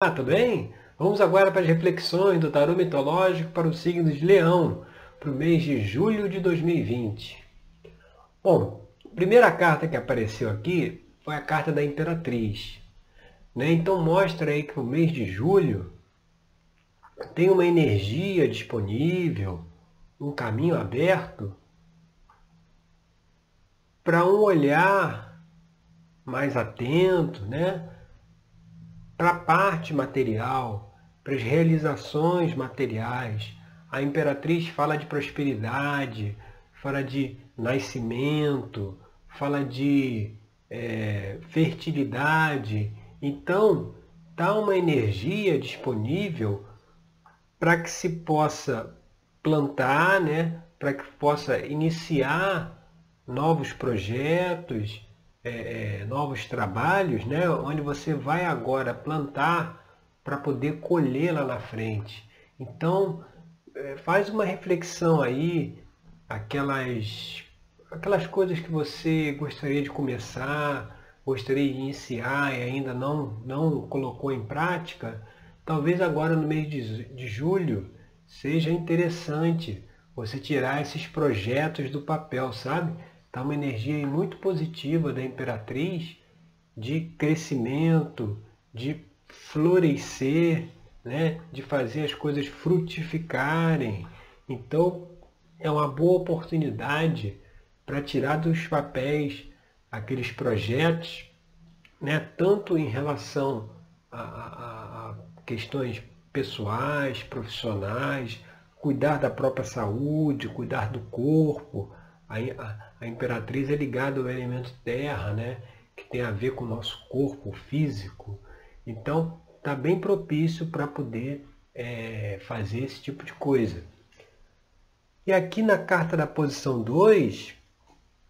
Olá, tudo bem? Vamos agora para as reflexões do tarô mitológico para o signo de Leão, para o mês de julho de 2020. Bom, a primeira carta que apareceu aqui foi a carta da Imperatriz. Né? Então mostra aí que o mês de julho tem uma energia disponível, um caminho aberto para um olhar mais atento, né? Para a parte material, para as realizações materiais. A imperatriz fala de prosperidade, fala de nascimento, fala de é, fertilidade. Então, dá uma energia disponível para que se possa plantar, né? para que possa iniciar novos projetos, é, é, novos trabalhos, né? onde você vai agora plantar para poder colher lá na frente. Então, é, faz uma reflexão aí, aquelas, aquelas coisas que você gostaria de começar, gostaria de iniciar e ainda não, não colocou em prática, talvez agora no mês de, de julho seja interessante você tirar esses projetos do papel, sabe? Está uma energia muito positiva da Imperatriz de crescimento, de florescer, né? de fazer as coisas frutificarem. Então, é uma boa oportunidade para tirar dos papéis aqueles projetos, né? tanto em relação a, a, a questões pessoais, profissionais, cuidar da própria saúde, cuidar do corpo, a, a, imperatriz é ligada ao elemento terra, né? que tem a ver com o nosso corpo físico. Então, está bem propício para poder é, fazer esse tipo de coisa. E aqui na carta da posição 2,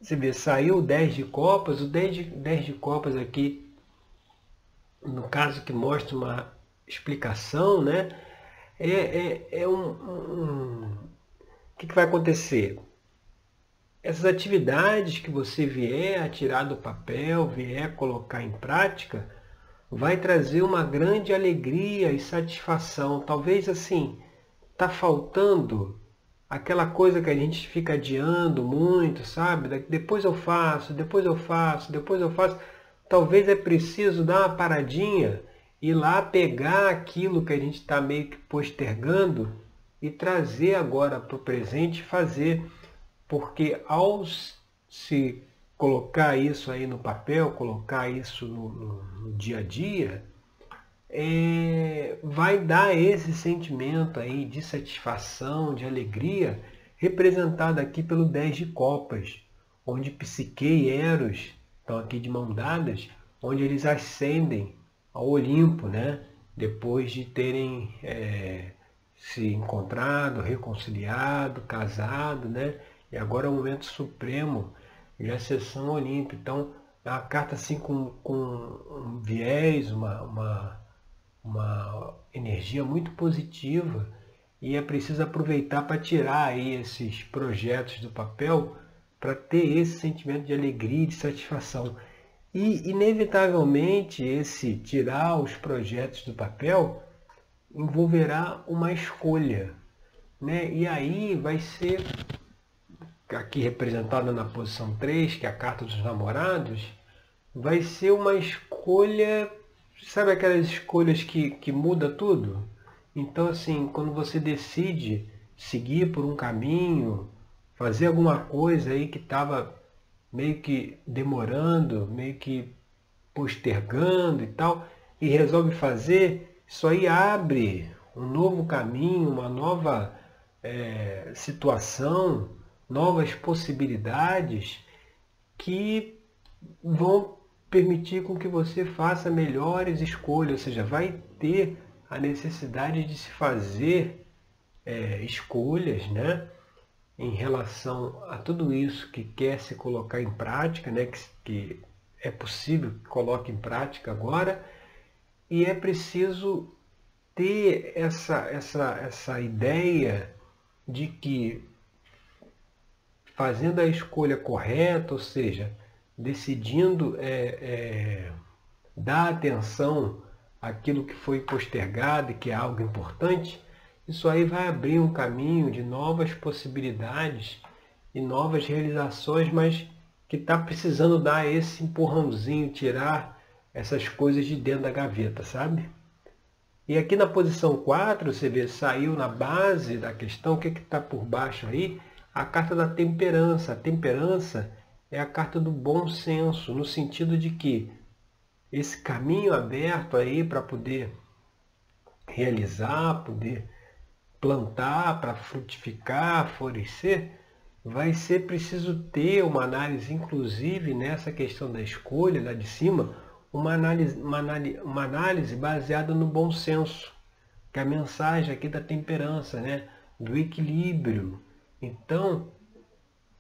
você vê, saiu o 10 de copas. O 10 de, 10 de copas aqui, no caso que mostra uma explicação, né? É, é, é um, um... O que, que vai acontecer? Essas atividades que você vier a tirar do papel, vier colocar em prática, vai trazer uma grande alegria e satisfação. Talvez assim, está faltando aquela coisa que a gente fica adiando muito, sabe? Depois eu faço, depois eu faço, depois eu faço. Talvez é preciso dar uma paradinha, ir lá pegar aquilo que a gente está meio que postergando e trazer agora para o presente e fazer porque ao se colocar isso aí no papel, colocar isso no, no, no dia a dia, é, vai dar esse sentimento aí de satisfação, de alegria, representado aqui pelo 10 de copas, onde Psique e Eros estão aqui de mão dadas, onde eles ascendem ao Olimpo, né? depois de terem é, se encontrado, reconciliado, casado, né? E agora é o momento supremo de acessão olímpica. Então, é uma carta assim com, com um viés, uma, uma, uma energia muito positiva e é preciso aproveitar para tirar aí esses projetos do papel para ter esse sentimento de alegria e de satisfação. E, inevitavelmente, esse tirar os projetos do papel envolverá uma escolha. Né? E aí vai ser aqui representada na posição 3, que é a carta dos namorados, vai ser uma escolha, sabe aquelas escolhas que, que muda tudo? Então, assim, quando você decide seguir por um caminho, fazer alguma coisa aí que estava meio que demorando, meio que postergando e tal, e resolve fazer, isso aí abre um novo caminho, uma nova é, situação novas possibilidades que vão permitir com que você faça melhores escolhas, ou seja, vai ter a necessidade de se fazer é, escolhas, né, em relação a tudo isso que quer se colocar em prática, né, que, que é possível que coloque em prática agora, e é preciso ter essa, essa, essa ideia de que fazendo a escolha correta, ou seja, decidindo é, é, dar atenção aquilo que foi postergado e que é algo importante, isso aí vai abrir um caminho de novas possibilidades e novas realizações, mas que está precisando dar esse empurrãozinho, tirar essas coisas de dentro da gaveta, sabe? E aqui na posição 4, você vê, saiu na base da questão, o que está por baixo aí? A carta da temperança. A temperança é a carta do bom senso, no sentido de que esse caminho aberto aí para poder realizar, poder plantar, para frutificar, florescer, vai ser preciso ter uma análise, inclusive nessa questão da escolha, lá de cima, uma análise, uma análise, uma análise baseada no bom senso, que é a mensagem aqui da temperança, né? do equilíbrio. Então,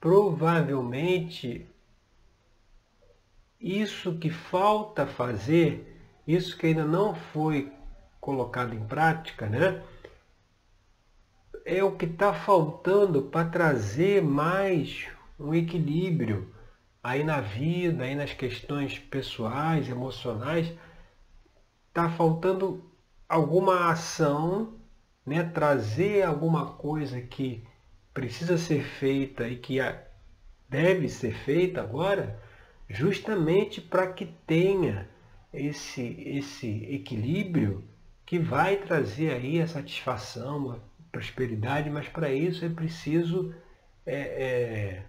provavelmente, isso que falta fazer, isso que ainda não foi colocado em prática, né? é o que está faltando para trazer mais um equilíbrio aí na vida, aí nas questões pessoais, emocionais, está faltando alguma ação, né? trazer alguma coisa que precisa ser feita e que deve ser feita agora, justamente para que tenha esse, esse equilíbrio que vai trazer aí a satisfação, a prosperidade, mas para isso é preciso é, é,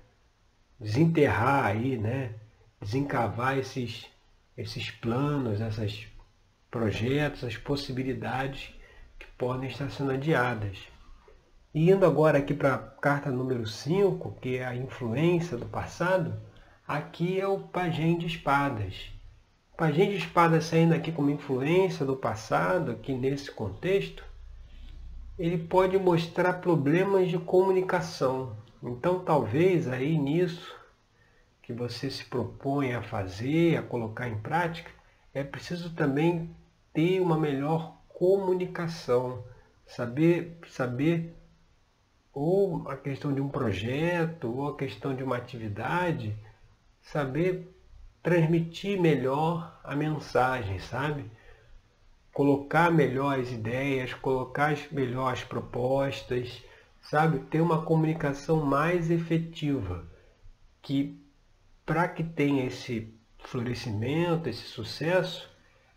desenterrar aí, né? desencavar esses, esses planos, esses projetos, as possibilidades que podem estar sendo adiadas. E indo agora aqui para a carta número 5, que é a influência do passado, aqui é o pajem de espadas. O pajem de espadas saindo aqui como influência do passado, aqui nesse contexto, ele pode mostrar problemas de comunicação. Então talvez aí nisso que você se propõe a fazer, a colocar em prática, é preciso também ter uma melhor comunicação, saber saber ou a questão de um projeto, ou a questão de uma atividade, saber transmitir melhor a mensagem, sabe? Colocar melhor as ideias, colocar melhor as propostas, sabe? Ter uma comunicação mais efetiva, que para que tenha esse florescimento, esse sucesso,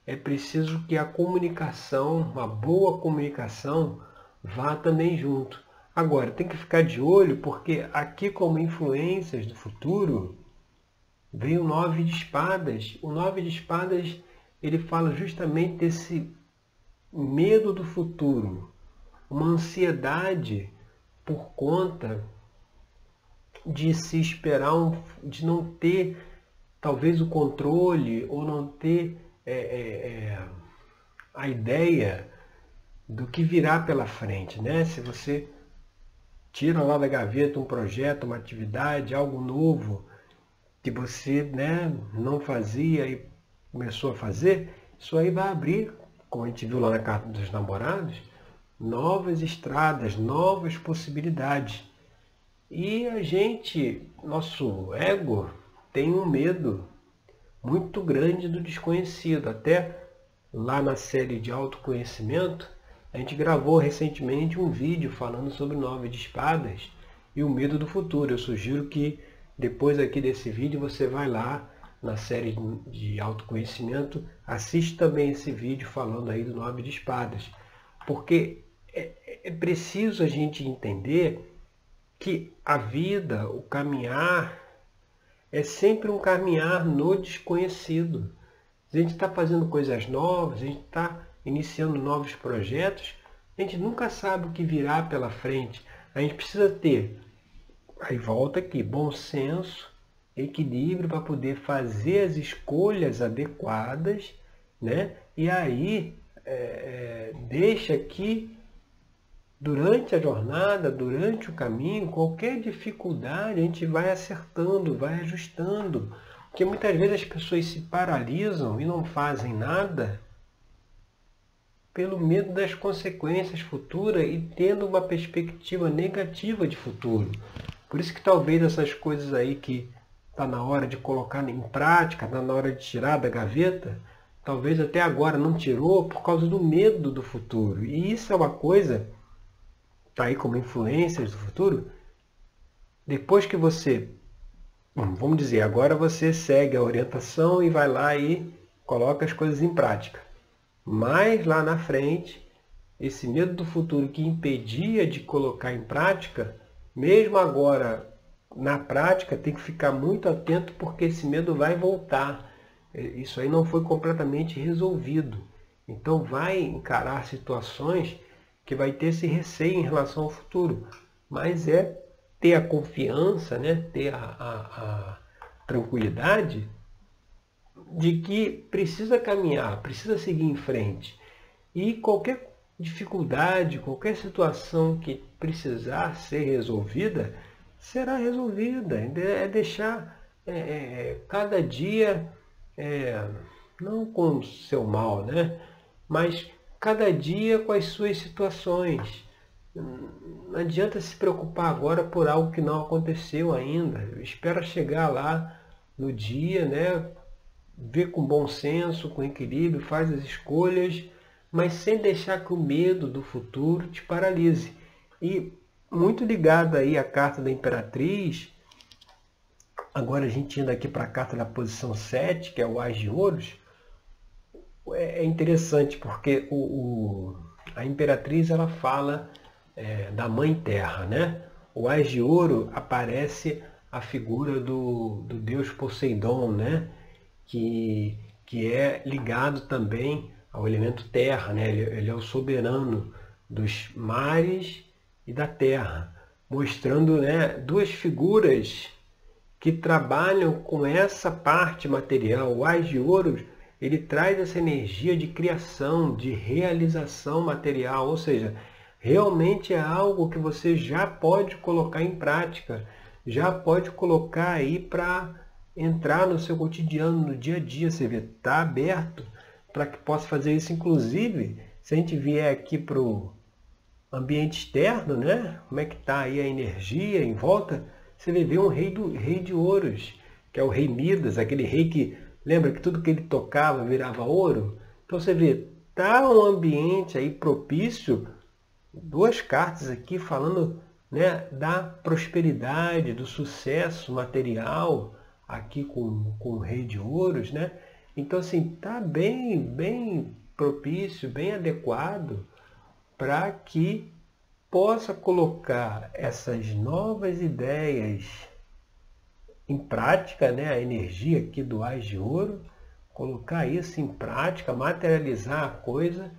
é preciso que a comunicação, uma boa comunicação, vá também junto. Agora, tem que ficar de olho, porque aqui como influências do futuro, vem o nove de espadas. O nove de espadas, ele fala justamente desse medo do futuro, uma ansiedade por conta de se esperar, um, de não ter talvez o controle ou não ter é, é, é, a ideia do que virá pela frente, né? Se você tira lá da gaveta um projeto, uma atividade, algo novo que você né, não fazia e começou a fazer, isso aí vai abrir, como a gente viu lá na carta dos namorados, novas estradas, novas possibilidades. E a gente, nosso ego, tem um medo muito grande do desconhecido. Até lá na série de autoconhecimento, a gente gravou recentemente um vídeo falando sobre nove de espadas e o medo do futuro. Eu sugiro que depois aqui desse vídeo você vai lá na série de autoconhecimento, assiste também esse vídeo falando aí do nove de espadas. Porque é, é preciso a gente entender que a vida, o caminhar, é sempre um caminhar no desconhecido. A gente está fazendo coisas novas, a gente está iniciando novos projetos, a gente nunca sabe o que virá pela frente. A gente precisa ter, aí volta aqui, bom senso, equilíbrio para poder fazer as escolhas adequadas, né? E aí é, é, deixa que durante a jornada, durante o caminho, qualquer dificuldade a gente vai acertando, vai ajustando. Porque muitas vezes as pessoas se paralisam e não fazem nada pelo medo das consequências futuras e tendo uma perspectiva negativa de futuro. Por isso que talvez essas coisas aí que está na hora de colocar em prática, está na hora de tirar da gaveta, talvez até agora não tirou por causa do medo do futuro. E isso é uma coisa, está aí como influências do futuro, depois que você, vamos dizer, agora você segue a orientação e vai lá e coloca as coisas em prática. Mas lá na frente, esse medo do futuro que impedia de colocar em prática, mesmo agora na prática, tem que ficar muito atento porque esse medo vai voltar. É, isso aí não foi completamente resolvido. Então vai encarar situações que vai ter esse receio em relação ao futuro. Mas é ter a confiança, né? ter a, a, a tranquilidade de que precisa caminhar, precisa seguir em frente. E qualquer dificuldade, qualquer situação que precisar ser resolvida, será resolvida. É deixar é, é, cada dia, é, não com o seu mal, né? mas cada dia com as suas situações. Não adianta se preocupar agora por algo que não aconteceu ainda. Espera chegar lá no dia, né? Vê com bom senso, com equilíbrio, faz as escolhas, mas sem deixar que o medo do futuro te paralise. E muito ligado aí à carta da Imperatriz, agora a gente indo aqui para a carta da posição 7, que é o Ás de Ouros, é, é interessante porque o, o, a Imperatriz ela fala é, da Mãe Terra, né? O Ás de Ouro aparece a figura do, do deus Poseidon, né? Que, que é ligado também ao elemento terra, né? ele, ele é o soberano dos mares e da terra, mostrando né, duas figuras que trabalham com essa parte material. O Ás de Ouro ele traz essa energia de criação, de realização material, ou seja, realmente é algo que você já pode colocar em prática, já pode colocar aí para entrar no seu cotidiano, no dia a dia. Você vê, está aberto para que possa fazer isso. Inclusive, se a gente vier aqui para o ambiente externo, né? como é que está aí a energia em volta, você vai ver um rei, do, rei de ouros, que é o rei Midas, aquele rei que, lembra que tudo que ele tocava virava ouro? Então você vê, está um ambiente aí propício duas cartas aqui falando né, da prosperidade, do sucesso material, aqui com, com o rei de ouros, né? Então, assim, tá bem, bem propício, bem adequado para que possa colocar essas novas ideias em prática, né? A energia aqui do Ás de Ouro, colocar isso em prática, materializar a coisa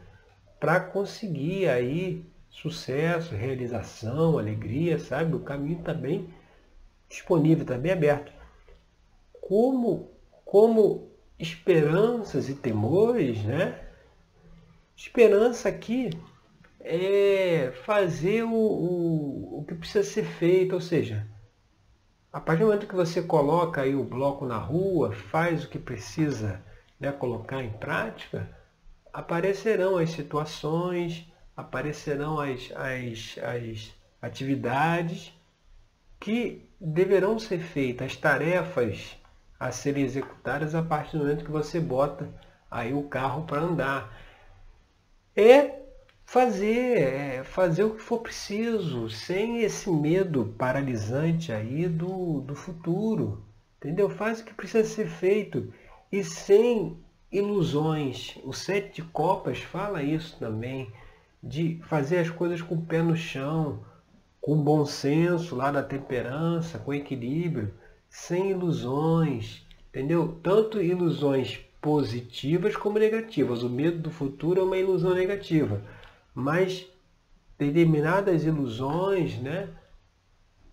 para conseguir aí sucesso, realização, alegria, sabe? O caminho está bem disponível, está bem aberto. Como, como esperanças e temores, né? Esperança aqui é fazer o, o, o que precisa ser feito, ou seja, a partir do momento que você coloca aí o bloco na rua, faz o que precisa né, colocar em prática, aparecerão as situações, aparecerão as, as, as atividades que deverão ser feitas, as tarefas a serem executadas a partir do momento que você bota aí o carro para andar. É fazer, é fazer o que for preciso, sem esse medo paralisante aí do, do futuro. Entendeu? Faz o que precisa ser feito e sem ilusões. O Sete de Copas fala isso também de fazer as coisas com o pé no chão, com bom senso, lá da temperança, com equilíbrio, sem ilusões, entendeu? Tanto ilusões positivas como negativas. O medo do futuro é uma ilusão negativa, mas determinadas ilusões, né,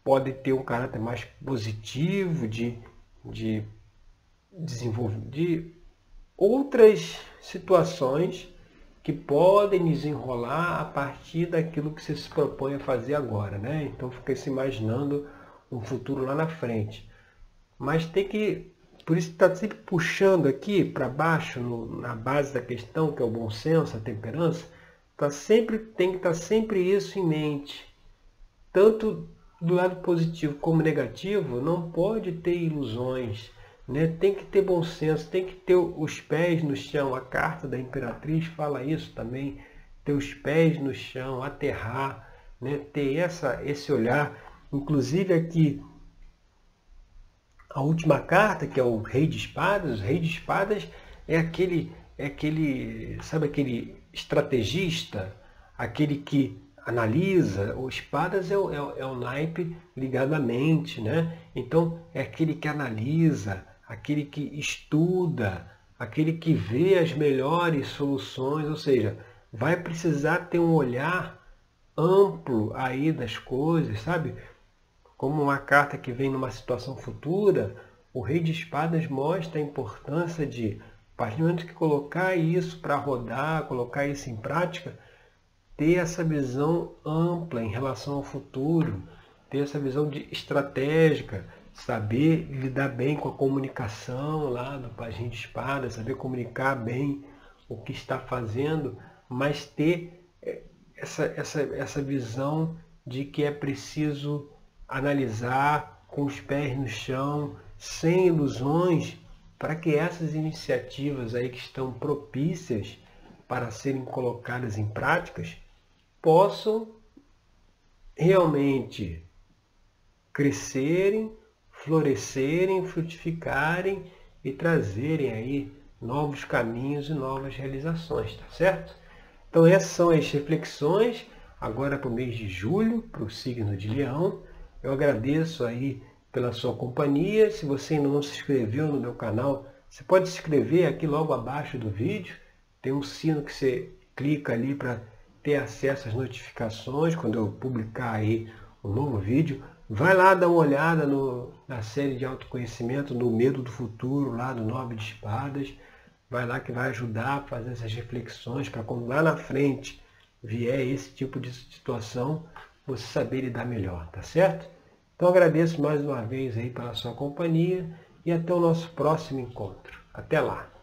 podem ter um caráter mais positivo de, de desenvolver de outras situações que podem desenrolar a partir daquilo que você se propõe a fazer agora, né? Então fica se imaginando um futuro lá na frente. Mas tem que, por isso está sempre puxando aqui para baixo, no, na base da questão, que é o bom senso, a temperança, tá sempre, tem que estar tá sempre isso em mente. Tanto do lado positivo como negativo, não pode ter ilusões, né? tem que ter bom senso, tem que ter os pés no chão. A carta da Imperatriz fala isso também, ter os pés no chão, aterrar, né? ter essa, esse olhar. Inclusive aqui, a última carta, que é o Rei de Espadas, o Rei de Espadas é aquele, é aquele, sabe aquele estrategista, aquele que analisa, o espadas é o, é, o, é o naipe ligado à mente, né? Então é aquele que analisa, aquele que estuda, aquele que vê as melhores soluções, ou seja, vai precisar ter um olhar amplo aí das coisas, sabe? Como uma carta que vem numa situação futura, o Rei de Espadas mostra a importância de, a partir do momento que colocar isso para rodar, colocar isso em prática, ter essa visão ampla em relação ao futuro, ter essa visão de estratégica, saber lidar bem com a comunicação lá do Pajem de Espada, saber comunicar bem o que está fazendo, mas ter eh, essa, essa, essa visão de que é preciso analisar com os pés no chão, sem ilusões, para que essas iniciativas aí que estão propícias para serem colocadas em práticas possam realmente crescerem, florescerem, frutificarem e trazerem aí novos caminhos e novas realizações, tá certo? Então essas são as reflexões agora para o mês de julho, para o signo de Leão. Eu agradeço aí pela sua companhia. Se você ainda não se inscreveu no meu canal, você pode se inscrever aqui logo abaixo do vídeo. Tem um sino que você clica ali para ter acesso às notificações quando eu publicar aí um novo vídeo, vai lá dar uma olhada no, na série de autoconhecimento no Medo do Futuro, lá do Nove de Espadas. Vai lá que vai ajudar a fazer essas reflexões para quando lá na frente vier esse tipo de situação, você saber lidar melhor, tá certo? Então agradeço mais uma vez aí pela sua companhia e até o nosso próximo encontro. Até lá!